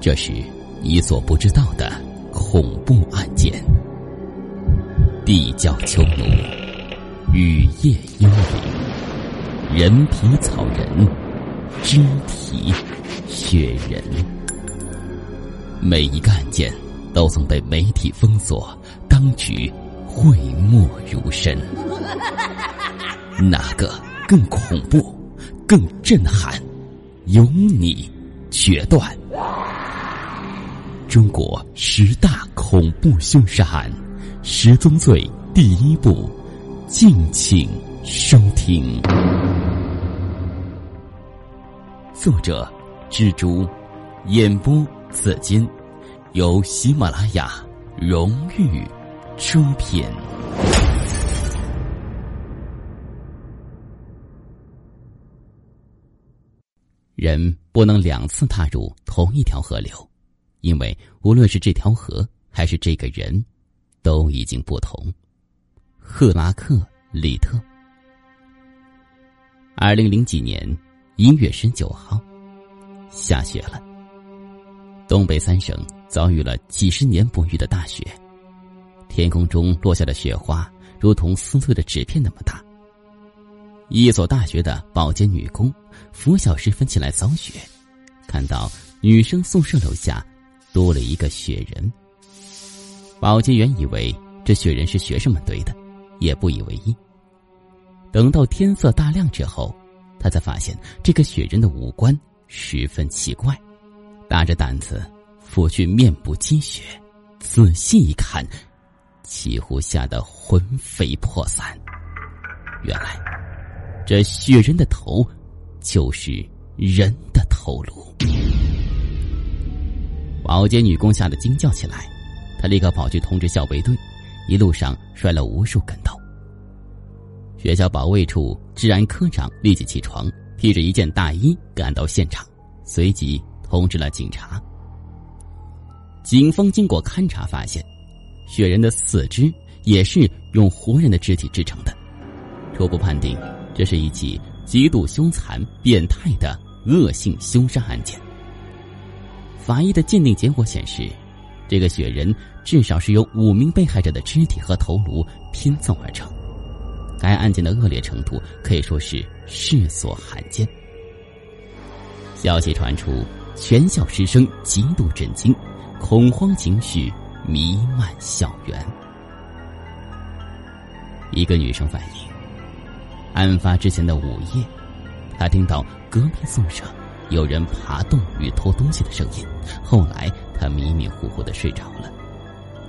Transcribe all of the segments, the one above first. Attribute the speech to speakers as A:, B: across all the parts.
A: 这是你所不知道的恐怖案件。地窖囚奴，雨夜幽灵，人皮草人，肢体雪人。每一个案件都曾被媒体封锁，当局讳莫如深。哪个更恐怖、更震撼？由你决断。中国十大恐怖凶杀案，《十宗罪》第一部，敬请收听。作者：蜘蛛，演播：紫金，由喜马拉雅荣誉出品。人不能两次踏入同一条河流。因为无论是这条河还是这个人，都已经不同。赫拉克·里特。二零零几年一月十九号，下雪了。东北三省遭遇了几十年不遇的大雪，天空中落下的雪花如同撕碎的纸片那么大。一所大学的保洁女工拂晓时分起来扫雪，看到女生宿舍楼下。多了一个雪人。保洁员以为这雪人是学生们堆的，也不以为意。等到天色大亮之后，他才发现这个雪人的五官十分奇怪，大着胆子拂去面部积雪，仔细一看，几乎吓得魂飞魄散。原来，这雪人的头就是人的头颅。保洁女工吓得惊叫起来，她立刻跑去通知校卫队，一路上摔了无数跟头。学校保卫处治安科长立即起床，披着一件大衣赶到现场，随即通知了警察。警方经过勘查发现，雪人的四肢也是用活人的肢体制成的，初步判定这是一起极度凶残、变态的恶性凶杀案件。法医的鉴定结果显示，这个雪人至少是由五名被害者的肢体和头颅拼凑而成。该案件的恶劣程度可以说是世所罕见。消息传出，全校师生极度震惊，恐慌情绪弥漫校园。一个女生反映，案发之前的午夜，她听到隔壁宿舍。有人爬洞与偷东西的声音。后来他迷迷糊糊的睡着了，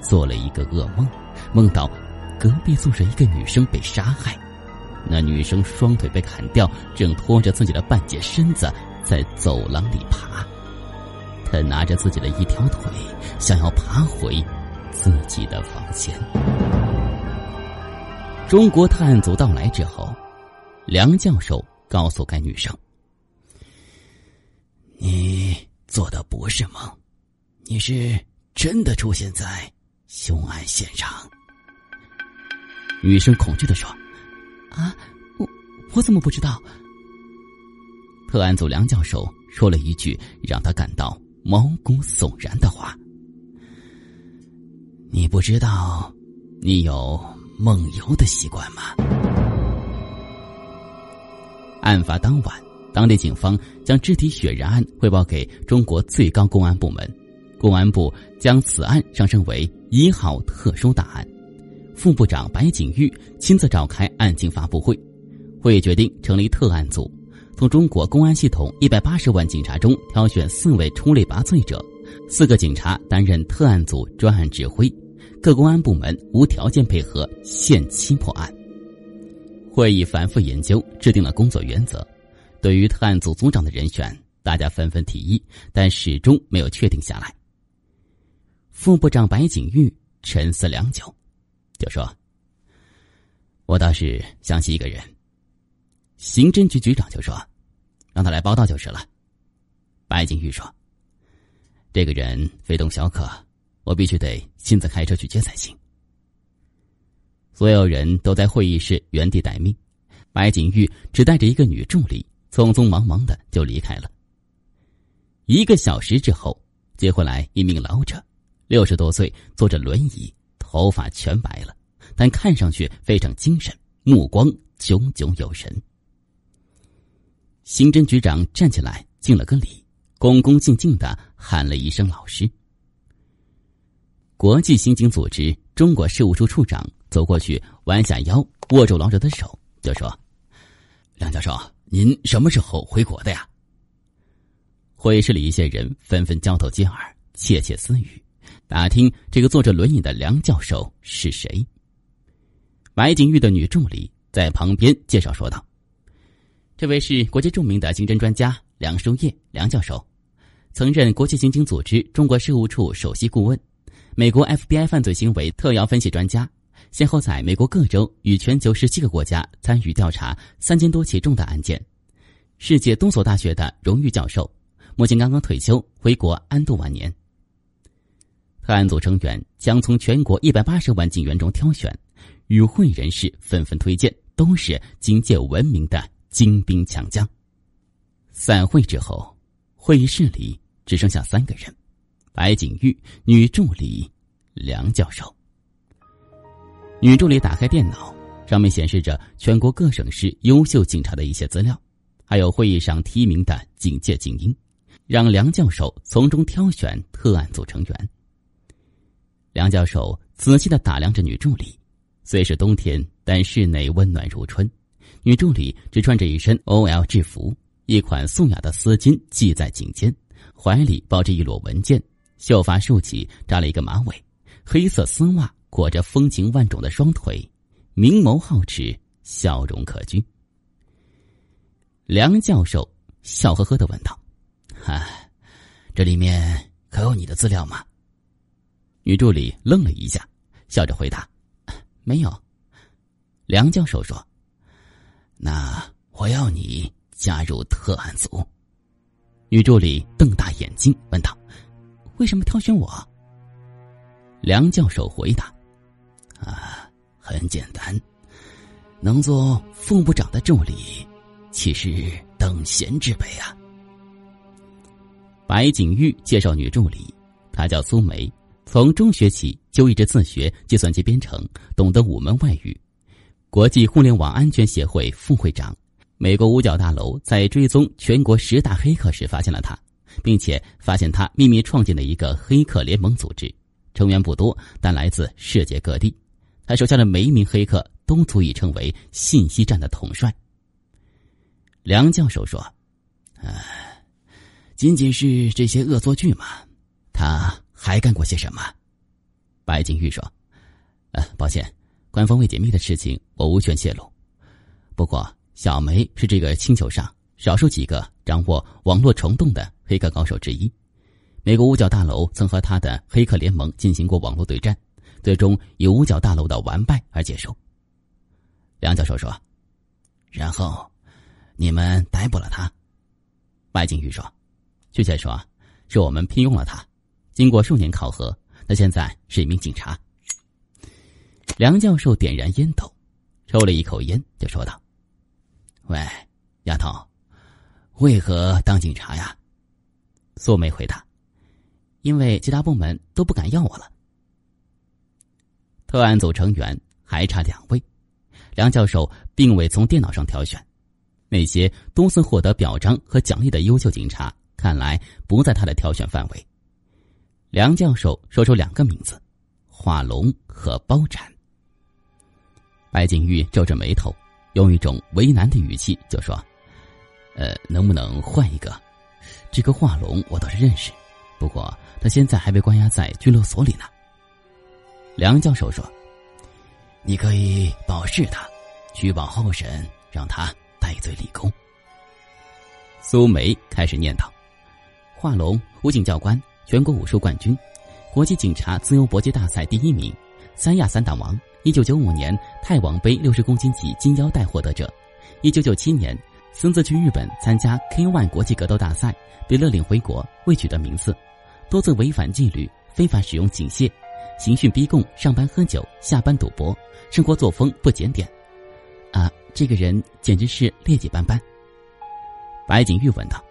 A: 做了一个噩梦，梦到隔壁宿舍一个女生被杀害，那女生双腿被砍掉，正拖着自己的半截身子在走廊里爬。他拿着自己的一条腿，想要爬回自己的房间。中国特案组到来之后，梁教授告诉该女生。你做的不是梦，你是真的出现在凶案现场。女生恐惧的说：“
B: 啊，我我怎么不知道？”
A: 特案组梁教授说了一句让他感到毛骨悚然的话：“你不知道你有梦游的习惯吗？”案发当晚。当地警方将肢体血人案汇报给中国最高公安部门，公安部将此案上升为一号特殊大案。副部长白景玉亲自召开案情发布会，会议决定成立特案组，从中国公安系统一百八十万警察中挑选四位出类拔萃者，四个警察担任特案组专案指挥，各公安部门无条件配合，限期破案。会议反复研究，制定了工作原则。对于特案组组长的人选，大家纷纷提议，但始终没有确定下来。副部长白景玉沉思良久，就说：“我倒是想起一个人。”刑侦局局长就说：“让他来报道就是了。”白景玉说：“这个人非同小可，我必须得亲自开车去接才行。”所有人都在会议室原地待命，白景玉只带着一个女助理。匆匆忙忙的就离开了。一个小时之后，接回来一名老者，六十多岁，坐着轮椅，头发全白了，但看上去非常精神，目光炯炯有神。刑侦局长站起来敬了个礼，恭恭敬敬的喊了一声“老师”。国际刑警组织中国事务处处长走过去，弯下腰，握住老者的手，就说：“梁教授，您什么时候回国的呀？”会议室里一些人纷纷交头接耳，窃窃私语，打听这个坐着轮椅的梁教授是谁。白景玉的女助理在旁边介绍说道。这位是国际著名的刑侦专家梁书业，梁教授，曾任国际刑警组织中国事务处首席顾问，美国 FBI 犯罪行为特邀分析专家，先后在美国各州与全球十七个国家参与调查三千多起重大案件，世界多所大学的荣誉教授，目前刚刚退休回国安度晚年。特案组成员将从全国一百八十万警员中挑选，与会人士纷纷推荐，都是警界闻名的。精兵强将。散会之后，会议室里只剩下三个人：白景玉、女助理梁教授。女助理打开电脑，上面显示着全国各省市优秀警察的一些资料，还有会议上提名的警界精英，让梁教授从中挑选特案组成员。梁教授仔细的打量着女助理，虽是冬天，但室内温暖如春。女助理只穿着一身 OL 制服，一款素雅的丝巾系在颈间，怀里抱着一摞文件，秀发竖起，扎了一个马尾，黑色丝袜裹着风情万种的双腿，明眸皓齿，笑容可掬。梁教授笑呵呵的问道：“哈，这里面可有你的资料吗？”女助理愣了一下，笑着回答：“没有。”梁教授说。那我要你加入特案组。女助理瞪大眼睛问道：“为什么挑选我？”梁教授回答：“啊，很简单，能做副部长的助理，岂是等闲之辈啊？”白景玉介绍女助理，她叫苏梅，从中学起就一直自学计算机编程，懂得五门外语。国际互联网安全协会副会长，美国五角大楼在追踪全国十大黑客时发现了他，并且发现他秘密创建的一个黑客联盟组织，成员不多，但来自世界各地。他手下的每一名黑客都足以成为信息战的统帅。梁教授说：“啊，仅仅是这些恶作剧吗？他还干过些什么？”白景玉说：“呃，抱歉。”官方未解密的事情，我无权泄露。不过，小梅是这个星球上少数几个掌握网络虫洞的黑客高手之一。美国五角大楼曾和他的黑客联盟进行过网络对战，最终以五角大楼的完败而结束。梁教授说：“然后，你们逮捕了他。”白景玉说：“确切说，是我们聘用了他。经过数年考核，他现在是一名警察。”梁教授点燃烟头，抽了一口烟，就说道：“喂，丫头，为何当警察呀？”苏梅回答：“因为其他部门都不敢要我了。”特案组成员还差两位，梁教授并未从电脑上挑选，那些多次获得表彰和奖励的优秀警察，看来不在他的挑选范围。梁教授说出两个名字：华龙和包斩。白景玉皱着眉头，用一种为难的语气就说：“呃，能不能换一个？这个华龙我倒是认识，不过他现在还被关押在拘留所里呢。”梁教授说：“你可以保释他，取保候审，让他戴罪立功。”苏梅开始念叨：“华龙，武警教官，全国武术冠军，国际警察自由搏击大赛第一名，三亚三大王。”一九九五年泰王杯六十公斤级金腰带获得者，一九九七年孙子去日本参加 K-1 国际格斗大赛，被勒令回国，未取得名次，多次违反纪律，非法使用警械，刑讯逼供，上班喝酒，下班赌博，生活作风不检点。啊，这个人简直是劣迹斑斑。白景玉问道：“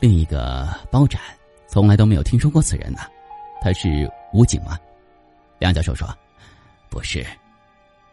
A: 另一个包斩从来都没有听说过此人呢。他是武警吗？梁教授说：“不是。”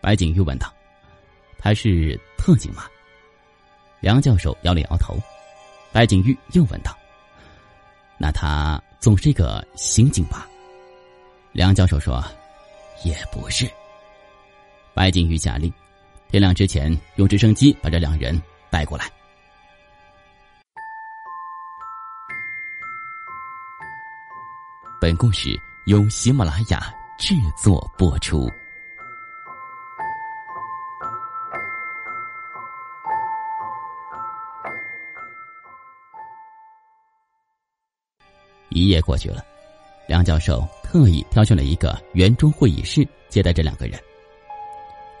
A: 白景玉问道：“他是特警吗？”梁教授摇了摇头。白景玉又问道：“那他总是一个刑警吧？”梁教授说：“也不是。”白景玉下令，天亮之前用直升机把这两人带过来。本故事由喜马拉雅制作播出。一夜过去了，梁教授特意挑选了一个圆桌会议室接待这两个人。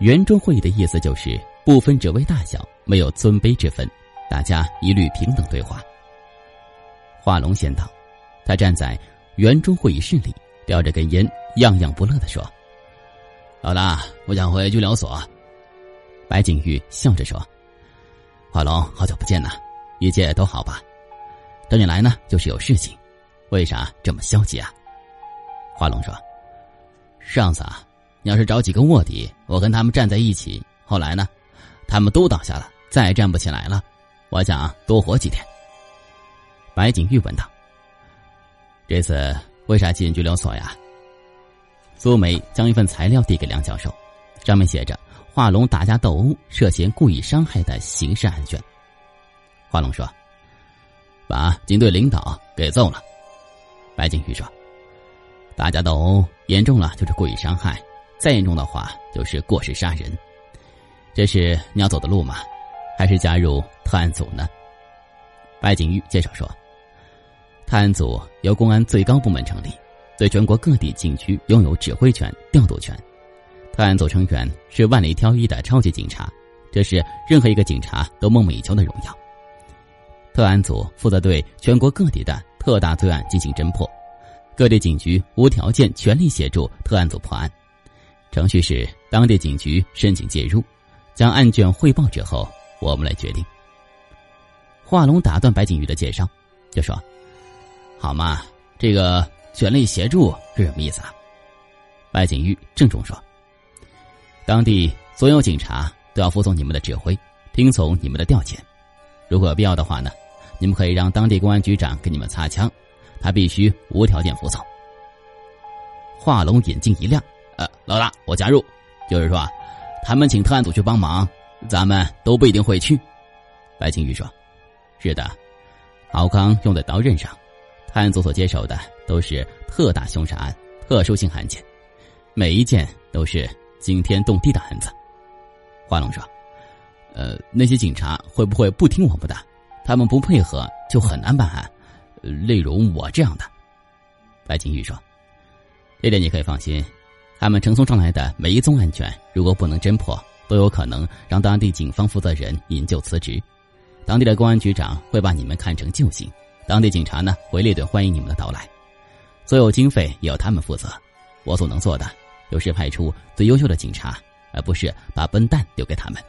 A: 圆桌会议的意思就是不分职位大小，没有尊卑之分，大家一律平等对话。华龙先到，他站在圆桌会议室里，叼着根烟，样样不乐的说：“老大，我想回拘留所。”白景玉笑着说：“华龙，好久不见呐，一切都好吧？等你来呢，就是有事情。”为啥这么消极啊？华龙说：“上次啊，你要是找几个卧底，我跟他们站在一起，后来呢，他们都倒下了，再也站不起来了。我想多活几天。”白景玉问道：“这次为啥进拘留所呀？”苏梅将一份材料递给梁教授，上面写着“华龙打架斗殴涉嫌故意伤害的刑事案卷”。华龙说：“把警队领导给揍了。”白景玉说：“打架斗殴严重了就是故意伤害，再严重的话就是过失杀人。这是你要走的路吗？还是加入特案组呢？”白景玉介绍说：“特案组由公安最高部门成立，对全国各地警区拥有指挥权、调度权。特案组成员是万里挑一的超级警察，这是任何一个警察都梦寐以求的荣耀。特案组负责对全国各地的。”特大罪案进行侦破，各地警局无条件全力协助特案组破案。程序是当地警局申请介入，将案卷汇报之后，我们来决定。华龙打断白景玉的介绍，就说：“好嘛，这个全力协助是什么意思啊？”白景玉郑重说：“当地所有警察都要服从你们的指挥，听从你们的调遣。如果有必要的话呢？”你们可以让当地公安局长给你们擦枪，他必须无条件服从。华龙眼睛一亮：“呃，老大，我加入。就是说，他们请特案组去帮忙，咱们都不一定会去。”白青玉说：“是的，敖康用在刀刃上，特案组所接手的都是特大凶杀案、特殊性案件，每一件都是惊天动地的案子。”华龙说：“呃，那些警察会不会不听我们的？”他们不配合就很难办案，例如我这样的。白景玉说：“这点你可以放心，他们呈送上来的每一宗案卷，如果不能侦破，都有可能让当地警方负责人引咎辞职。当地的公安局长会把你们看成救星，当地警察呢会列队欢迎你们的到来。所有经费也由他们负责。我所能做的，就是派出最优秀的警察，而不是把笨蛋留给他们。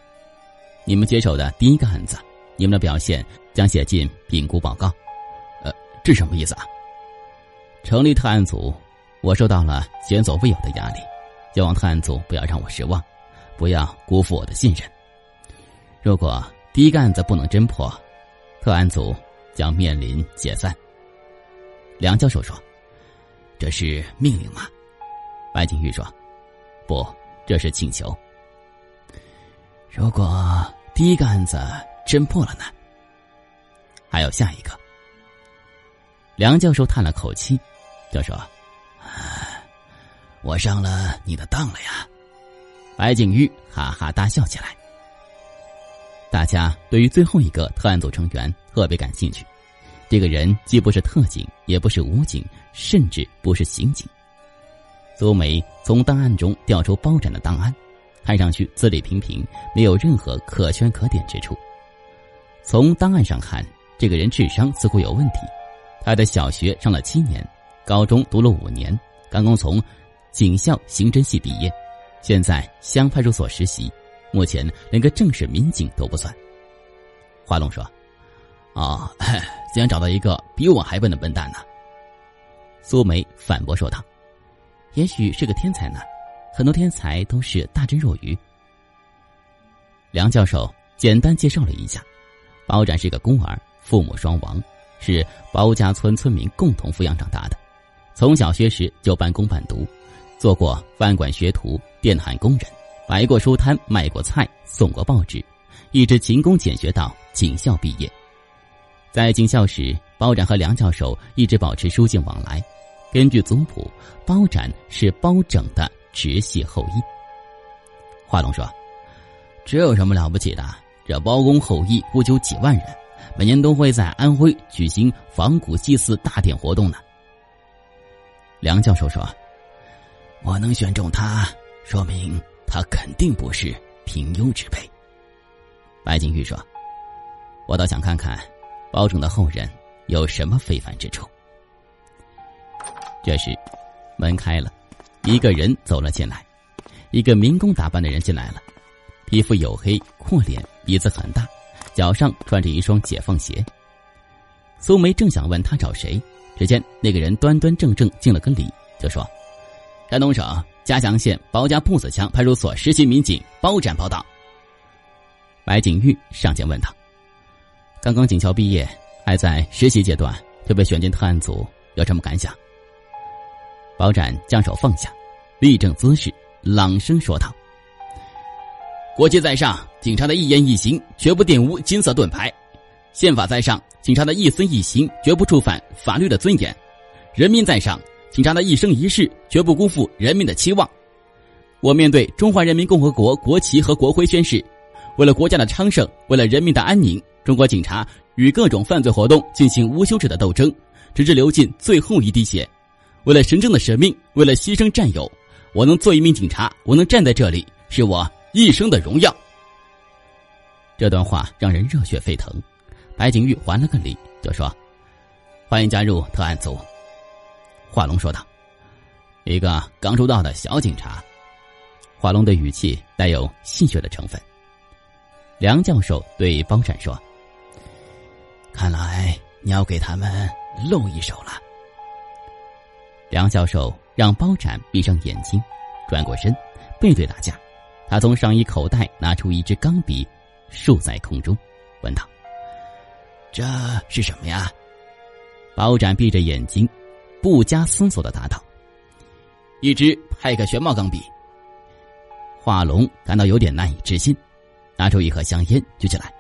A: 你们接手的第一个案子。”你们的表现将写进评估报告，这什么意思啊？成立特案组，我受到了前所未有的压力，希望特案组不要让我失望，不要辜负我的信任。如果第一个案子不能侦破，特案组将面临解散。梁教授说：“这是命令吗？”白景玉说：“不，这是请求。如果第一个案子……”侦破了呢，还有下一个。梁教授叹了口气，就说：“我上了你的当了呀。”白景玉哈哈大笑起来。大家对于最后一个特案组成员特别感兴趣。这个人既不是特警，也不是武警，甚至不是刑警。苏梅从档案中调出包斩的档案，看上去资历平平，没有任何可圈可点之处。从档案上看，这个人智商似乎有问题。他的小学上了七年，高中读了五年，刚刚从警校刑侦系毕业，现在乡派出所实习，目前连个正式民警都不算。华龙说：“哦，竟然找到一个比我还笨的笨蛋呢！苏梅反驳说道：“也许是个天才呢，很多天才都是大智若愚。”梁教授简单介绍了一下，包展是个孤儿，父母双亡，是包家村村民共同抚养长大的。从小学时就半工半读，做过饭馆学徒、电焊工人，摆过书摊、卖过菜、送过报纸，一直勤工俭学到警校毕业。在警校时，包展和梁教授一直保持书信往来。根据族谱，包展是包拯的直系后裔。华龙说。这有什么了不起的？这包公后裔不就几万人，每年都会在安徽举行仿古祭祀大典活动呢。梁教授说：“我能选中他，说明他肯定不是平庸之辈。”白景玉说：“我倒想看看，包拯的后人有什么非凡之处。”这时，门开了，一个人走了进来，一个民工打扮的人进来了。皮肤黝黑、阔脸、鼻子很大，脚上穿着一双解放鞋。苏梅正想问他找谁，只见那个人端端正正敬了个礼，就说：“山东省嘉祥县包家铺子乡派出所实习民警包展报道。”白景玉上前问他：“刚刚警校毕业，还在实习阶段，就被选进特案组，有什么感想？”包展将手放下，立正姿势，朗声说道。国旗在上，警察的一言一行绝不玷污金色盾牌；宪法在上，警察的一丝一行绝不触犯法律的尊严；人民在上，警察的一生一世绝不辜负人民的期望。我面对中华人民共和国国旗和国徽宣誓：为了国家的昌盛，为了人民的安宁，中国警察与各种犯罪活动进行无休止的斗争，直至流尽最后一滴血。为了神圣的使命，为了牺牲战友，我能做一名警察，我能站在这里，是我。一生的荣耀。这段话让人热血沸腾。白景玉还了个礼，就说：“欢迎加入特案组。”华龙说道：“一个刚出道的小警察。”华龙的语气带有戏谑的成分。梁教授对包展说：“看来你要给他们露一手了。”梁教授让包展闭上眼睛，转过身，背对大家。他从上衣口袋拿出一支钢笔，竖在空中，问道：“这是什么呀？”包展闭着眼睛，不加思索的答道：“一支派克旋帽钢笔。”华龙感到有点难以置信，拿出一盒香烟举起来：“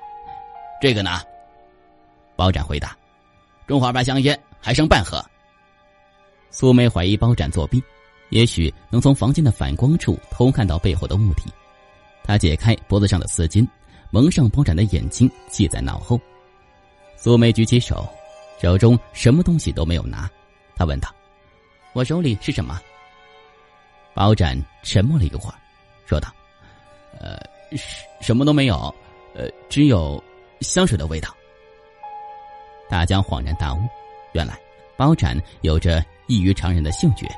A: 这个呢？”包展回答：“中华牌香烟还剩半盒。”苏梅怀疑包展作弊，也许能从房间的反光处偷看到背后的物体。他解开脖子上的丝巾，蒙上包展的眼睛，系在脑后。苏梅举起手，手中什么东西都没有拿。他问道：“我手里是什么？”包展沉默了一会儿，说道：“呃，什什么都没有，呃，只有香水的味道。”大家恍然大悟，原来包展有着异于常人的嗅觉。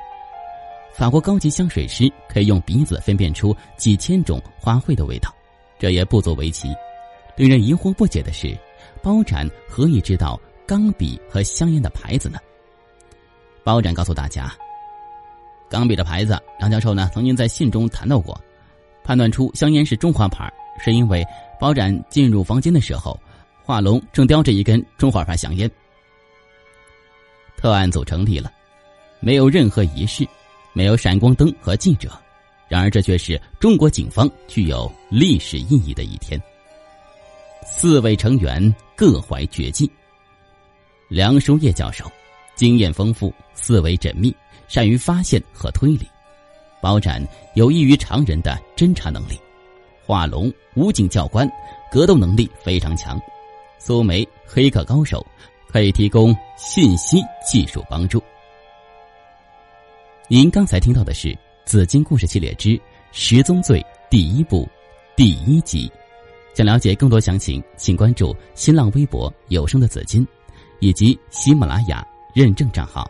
A: 法国高级香水师可以用鼻子分辨出几千种花卉的味道，这也不足为奇。令人疑惑不解的是，包展何以知道钢笔和香烟的牌子呢？包展告诉大家，钢笔的牌子，梁教授呢曾经在信中谈到过。判断出香烟是中华牌，是因为包展进入房间的时候，画龙正叼着一根中华牌香烟。特案组成立了，没有任何仪式。没有闪光灯和记者，然而这却是中国警方具有历史意义的一天。四位成员各怀绝技。梁书业教授经验丰富，思维缜密，善于发现和推理；包展有异于常人的侦查能力；华龙武警教官格斗能力非常强；苏梅黑客高手，可以提供信息技术帮助。您刚才听到的是《紫金故事系列之十宗罪》第一部第一集。想了解更多详情，请关注新浪微博“有声的紫金”以及喜马拉雅认证账号。